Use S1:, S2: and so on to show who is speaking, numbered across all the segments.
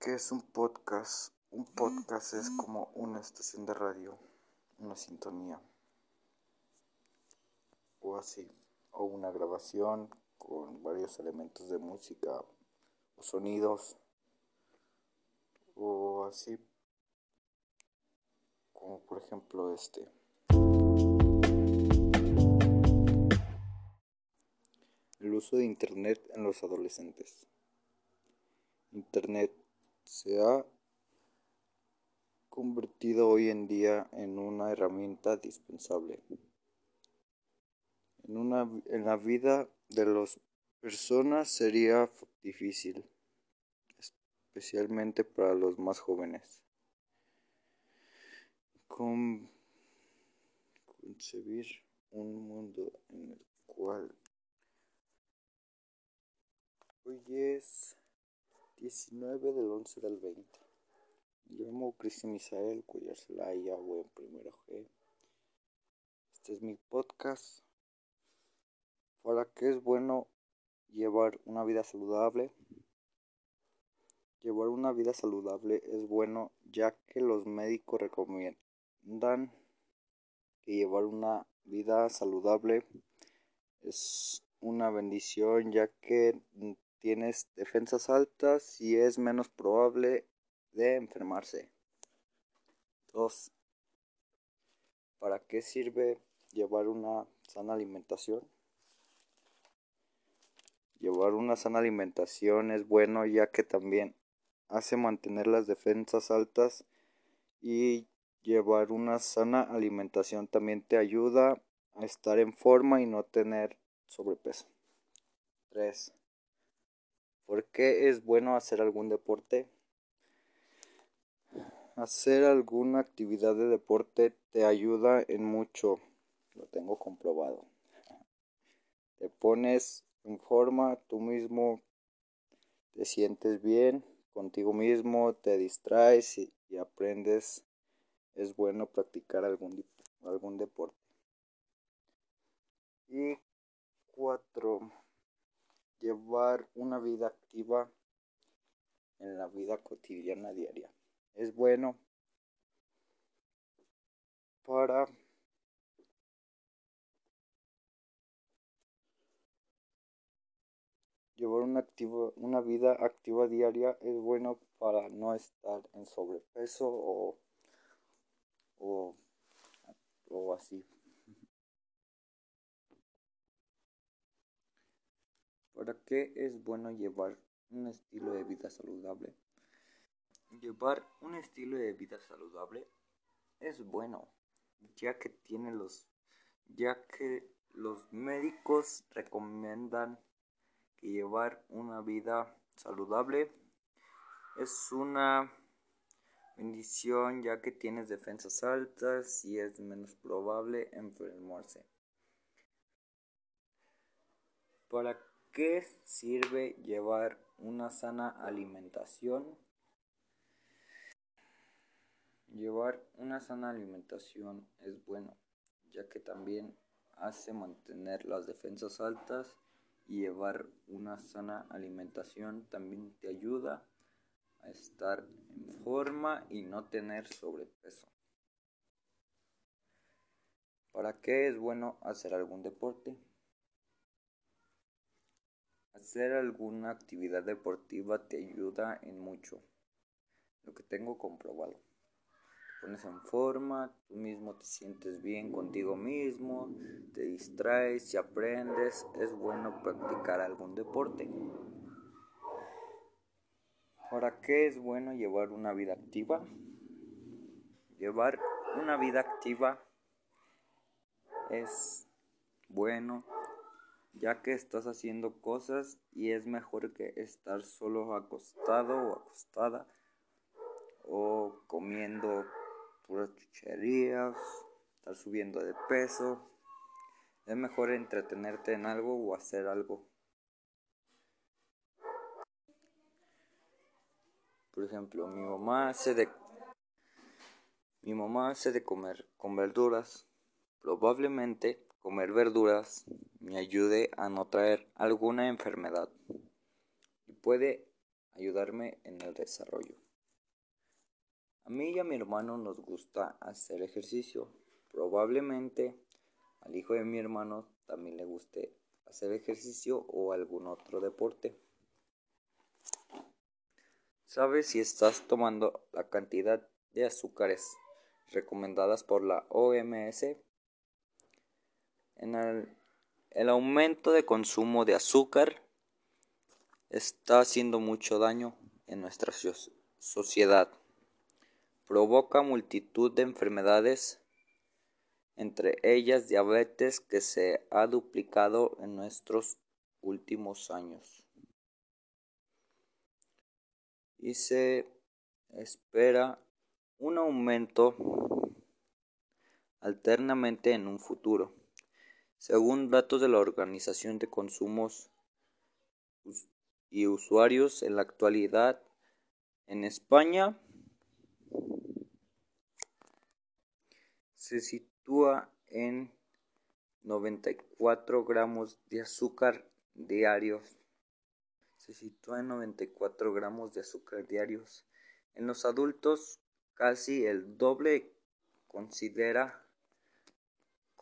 S1: ¿Qué es un podcast? Un podcast es como una estación de radio, una sintonía o así, o una grabación con varios elementos de música o sonidos o así, como por ejemplo este. El uso de Internet en los adolescentes. Internet se ha convertido hoy en día en una herramienta dispensable en, una, en la vida de las personas sería difícil, especialmente para los más jóvenes. Con, concebir un mundo en el cual hoy es 19 del 11 del 20. Yo llamo Cristian Misael Cuellar Celaya, en primero G. Este es mi podcast. ¿Para qué es bueno llevar una vida saludable? Llevar una vida saludable es bueno ya que los médicos recomiendan que llevar una vida saludable es una bendición ya que tienes defensas altas y es menos probable de enfermarse. 2. ¿Para qué sirve llevar una sana alimentación? Llevar una sana alimentación es bueno ya que también hace mantener las defensas altas y llevar una sana alimentación también te ayuda a estar en forma y no tener sobrepeso. 3. ¿Por qué es bueno hacer algún deporte? Hacer alguna actividad de deporte te ayuda en mucho, lo tengo comprobado. Te pones en forma, tú mismo te sientes bien contigo mismo, te distraes y, aprendes. Es bueno practicar algún, algún deporte. Y cuatro llevar una vida activa en la vida cotidiana diaria. Es bueno para llevar una, una vida activa diaria es bueno para no estar en sobrepeso o, o, o así. ¿Para qué es bueno llevar un estilo de vida saludable? Llevar un estilo de vida saludable es bueno, ya que tiene los ya que los médicos recomiendan que llevar una vida saludable es una bendición ya que tienes defensas altas y es menos probable enfermarse. Para qué sirve llevar una sana alimentación? Llevar una sana alimentación es bueno, ya que también hace mantener las defensas altas y llevar una sana alimentación también te ayuda a estar en forma y no tener sobrepeso. ¿Para qué es bueno hacer algún deporte? Hacer alguna actividad deportiva te ayuda en mucho. Lo que tengo comprobado. Te pones en forma, tú mismo te sientes bien contigo mismo, te distraes y aprendes. Es bueno practicar algún deporte. ¿Para qué es bueno llevar una vida activa? Llevar una vida activa es bueno ya que estás haciendo cosas y es mejor que estar solo acostado o acostada o comiendo puras chucherías, estar subiendo de peso. Es mejor entretenerte en algo o hacer algo. Por ejemplo, mi mamá hace de mi mamá hace de comer con verduras. Probablemente comer verduras me ayude a no traer alguna enfermedad y puede ayudarme en el desarrollo. A mí y a mi hermano nos gusta hacer ejercicio. Probablemente al hijo de mi hermano también le guste hacer ejercicio o algún otro deporte. ¿Sabes si estás tomando la cantidad de azúcares recomendadas por la OMS? En el, el aumento de consumo de azúcar está haciendo mucho daño en nuestra sociedad. Provoca multitud de enfermedades, entre ellas diabetes que se ha duplicado en nuestros últimos años. Y se espera un aumento alternamente en un futuro. Según datos de la Organización de Consumos y Usuarios en la actualidad, en España se sitúa en 94 gramos de azúcar diarios. Se sitúa en 94 gramos de azúcar diarios. En los adultos, casi el doble considera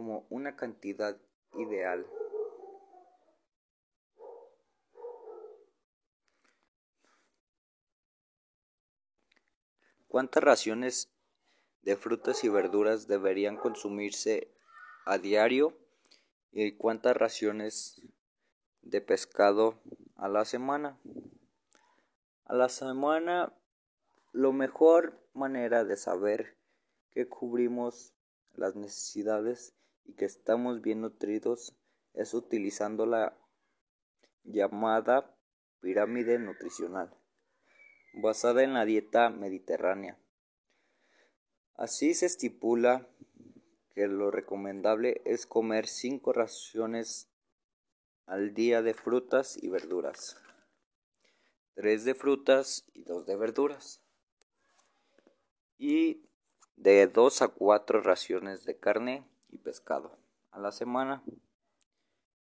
S1: como una cantidad ideal. ¿Cuántas raciones de frutas y verduras deberían consumirse a diario y cuántas raciones de pescado a la semana. A la semana, lo mejor manera de saber que cubrimos las necesidades y que estamos bien nutridos es utilizando la llamada pirámide nutricional, basada en la dieta mediterránea. Así se estipula que lo recomendable es comer 5 raciones al día de frutas y verduras, 3 de frutas y 2 de verduras, y de 2 a 4 raciones de carne y pescado a la semana.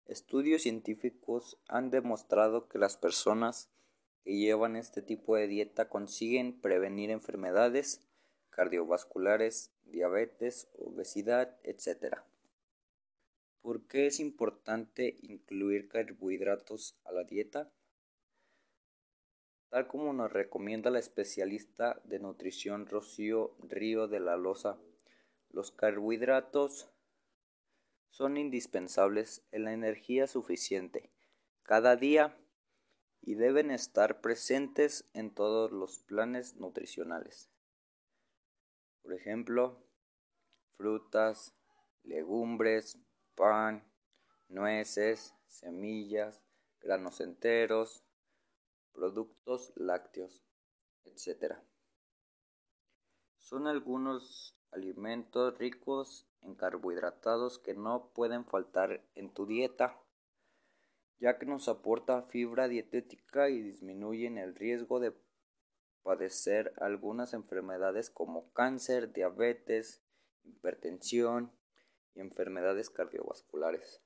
S1: Estudios científicos han demostrado que las personas que llevan este tipo de dieta consiguen prevenir enfermedades cardiovasculares, diabetes, obesidad, etc. ¿Por qué es importante incluir carbohidratos a la dieta? Tal como nos recomienda la especialista de nutrición Rocío Río de la Loza, los carbohidratos son indispensables en la energía suficiente cada día y deben estar presentes en todos los planes nutricionales. Por ejemplo, frutas, legumbres, pan, nueces, semillas, granos enteros, productos lácteos, etc. Son algunos alimentos ricos en carbohidratos que no pueden faltar en tu dieta, ya que nos aporta fibra dietética y disminuyen el riesgo de padecer algunas enfermedades como cáncer, diabetes, hipertensión y enfermedades cardiovasculares.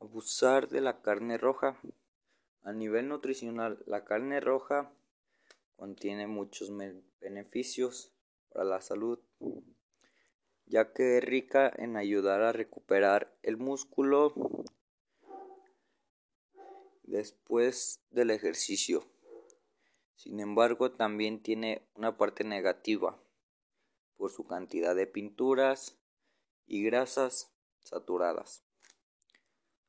S1: Abusar de la carne roja. A nivel nutricional, la carne roja contiene muchos beneficios para la salud, ya que es rica en ayudar a recuperar el músculo después del ejercicio. Sin embargo, también tiene una parte negativa por su cantidad de pinturas y grasas saturadas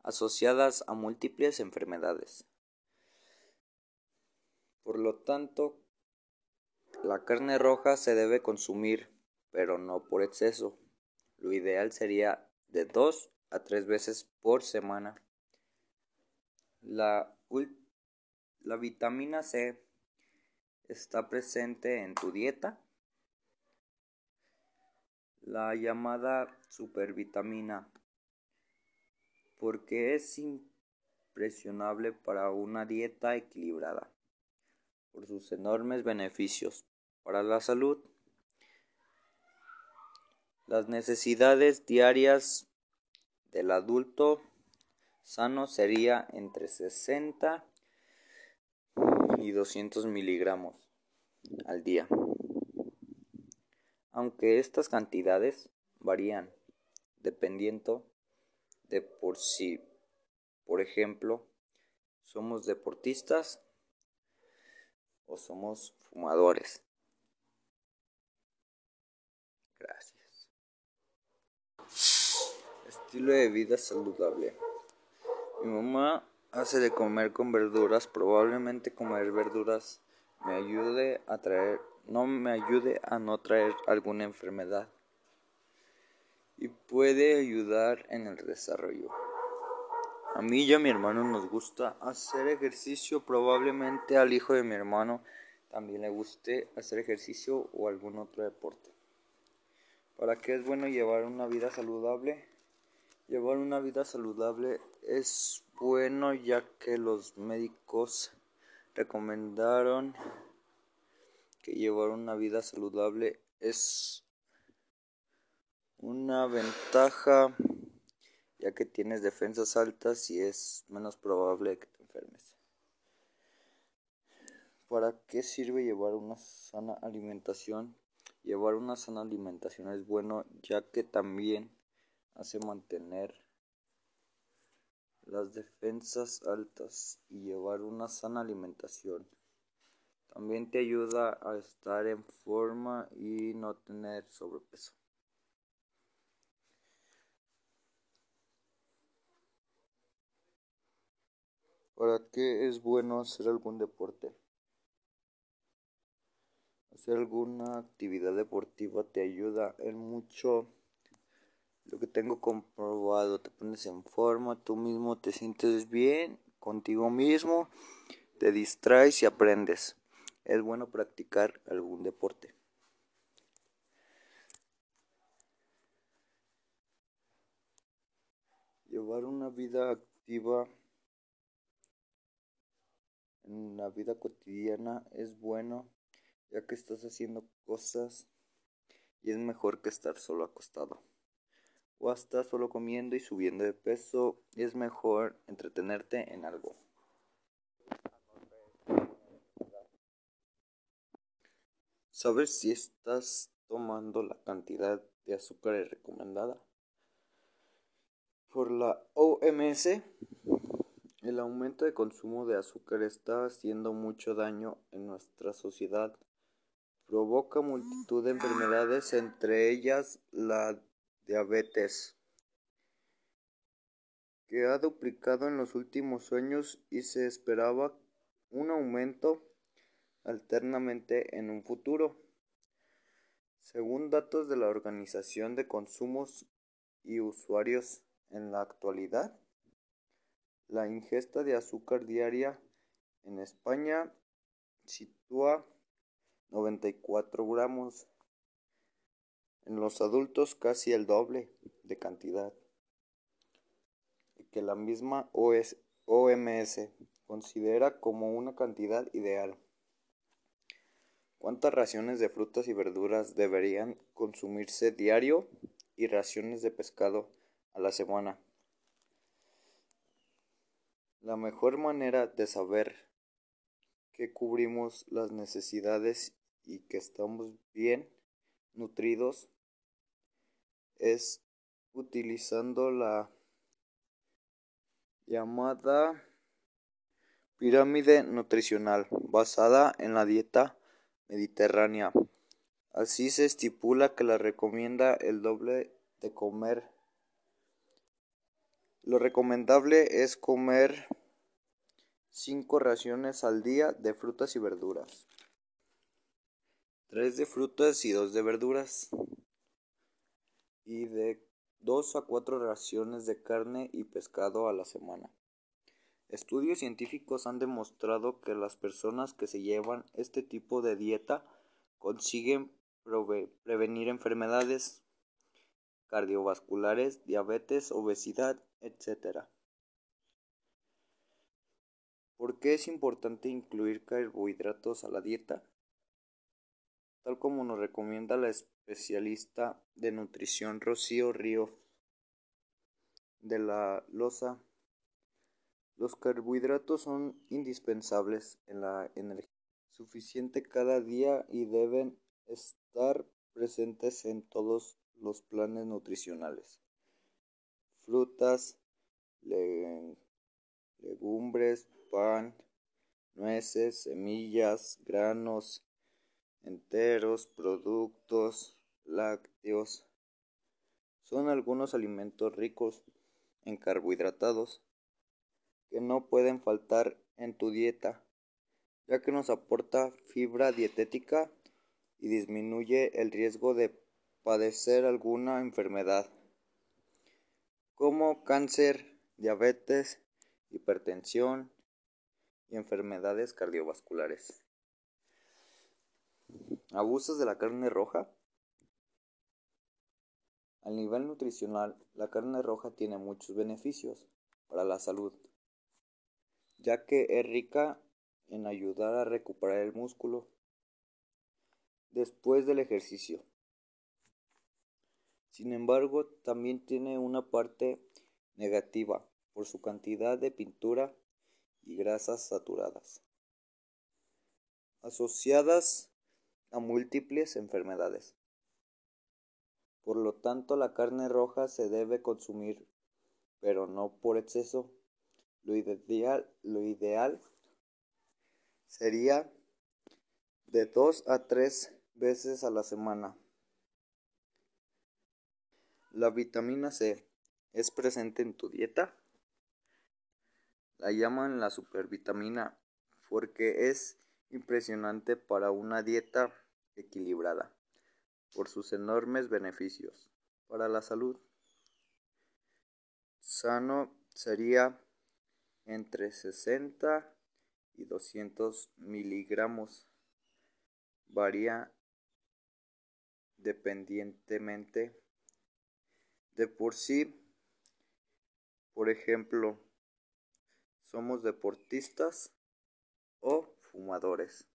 S1: asociadas a múltiples enfermedades. Por lo tanto, la carne roja se debe consumir, pero no por exceso. Lo ideal sería de dos a tres veces por semana. La, vitamina C está presente en tu dieta. La llamada supervitamina, porque es impresionable para una dieta equilibrada, por sus enormes beneficios para la salud. Las necesidades diarias del adulto sano sería entre 60 y 200 miligramos al día. Aunque estas cantidades varían dependiendo de por si, por ejemplo, somos deportistas o somos fumadores. Gracias. Estilo de vida saludable. Mi mamá hace de comer con verduras. Probablemente comer verduras me ayude a traer, no me ayude a no traer alguna enfermedad. Y puede ayudar en el desarrollo. A mí y a mi hermano nos gusta hacer ejercicio. Probablemente al hijo de mi hermano también le guste hacer ejercicio o algún otro deporte. ¿Para qué es bueno llevar una vida saludable? Llevar una vida saludable es bueno ya que los médicos recomendaron que llevar una vida saludable es una ventaja ya que tienes defensas altas y es menos probable que te enfermes. ¿Para qué sirve llevar una sana alimentación? Llevar una sana alimentación es bueno ya que también hace mantener las defensas altas y llevar una sana alimentación. También te ayuda a estar en forma y no tener sobrepeso. ¿Para qué es bueno hacer algún deporte? Hacer alguna actividad deportiva te ayuda en mucho lo que tengo comprobado, te pones en forma, tú mismo te sientes bien contigo mismo, te distraes y aprendes. Es bueno practicar algún deporte. Llevar una vida activa en la vida cotidiana es bueno ya que estás haciendo cosas y es mejor que estar solo acostado o hasta solo comiendo y subiendo de peso, es mejor entretenerte en algo. ¿Sabes si estás tomando la cantidad de azúcar recomendada? Por la OMS, el aumento de consumo de azúcar está haciendo mucho daño en nuestra sociedad. Provoca multitud de enfermedades, entre ellas la diabetes, que ha duplicado en los últimos años y se esperaba un aumento alternamente en un futuro. Según datos de la Organización de Consumos y Usuarios en la actualidad, la ingesta de azúcar diaria en España sitúa 94 gramos en los adultos casi el doble de cantidad que la misma OMS considera como una cantidad ideal. ¿Cuántas raciones de frutas y verduras deberían consumirse diario y raciones de pescado a la semana? La mejor manera de saber que cubrimos las necesidades y que estamos bien nutridos es utilizando la llamada pirámide nutricional basada en la dieta mediterránea. Así se estipula que la recomienda el doble de comer. Lo recomendable es comer cinco raciones al día de frutas y verduras. Tres de frutas y dos de verduras y de 2 a 4 raciones de carne y pescado a la semana. Estudios científicos han demostrado que las personas que se llevan este tipo de dieta consiguen prevenir enfermedades cardiovasculares, diabetes, obesidad, etc. ¿Por qué es importante incluir carbohidratos a la dieta? tal como nos recomienda la especialista de nutrición Rocío Río de la Loza. Los carbohidratos son indispensables en la energía suficiente cada día y deben estar presentes en todos los planes nutricionales. Frutas, legumbres, pan, nueces, semillas, granos enteros, productos lácteos. Son algunos alimentos ricos en carbohidratos que no pueden faltar en tu dieta, ya que nos aporta fibra dietética y disminuye el riesgo de padecer alguna enfermedad, como cáncer, diabetes, hipertensión y enfermedades cardiovasculares. ¿Abusas de la carne roja? Al nivel nutricional, la carne roja tiene muchos beneficios para la salud, ya que es rica en ayudar a recuperar el músculo después del ejercicio. Sin embargo, también tiene una parte negativa por su cantidad de pintura y grasas saturadas, asociadas a múltiples enfermedades. Por lo tanto, la carne roja se debe consumir, pero no por exceso. Lo ideal, lo ideal sería de dos a tres veces a la semana. La vitamina C es presente en tu dieta. La llaman la supervitamina porque es impresionante para una dieta equilibrada por sus enormes beneficios para la salud. Sano sería entre 60 y 200 miligramos. Varía dependientemente de por sí. Por ejemplo, somos deportistas o fumadores.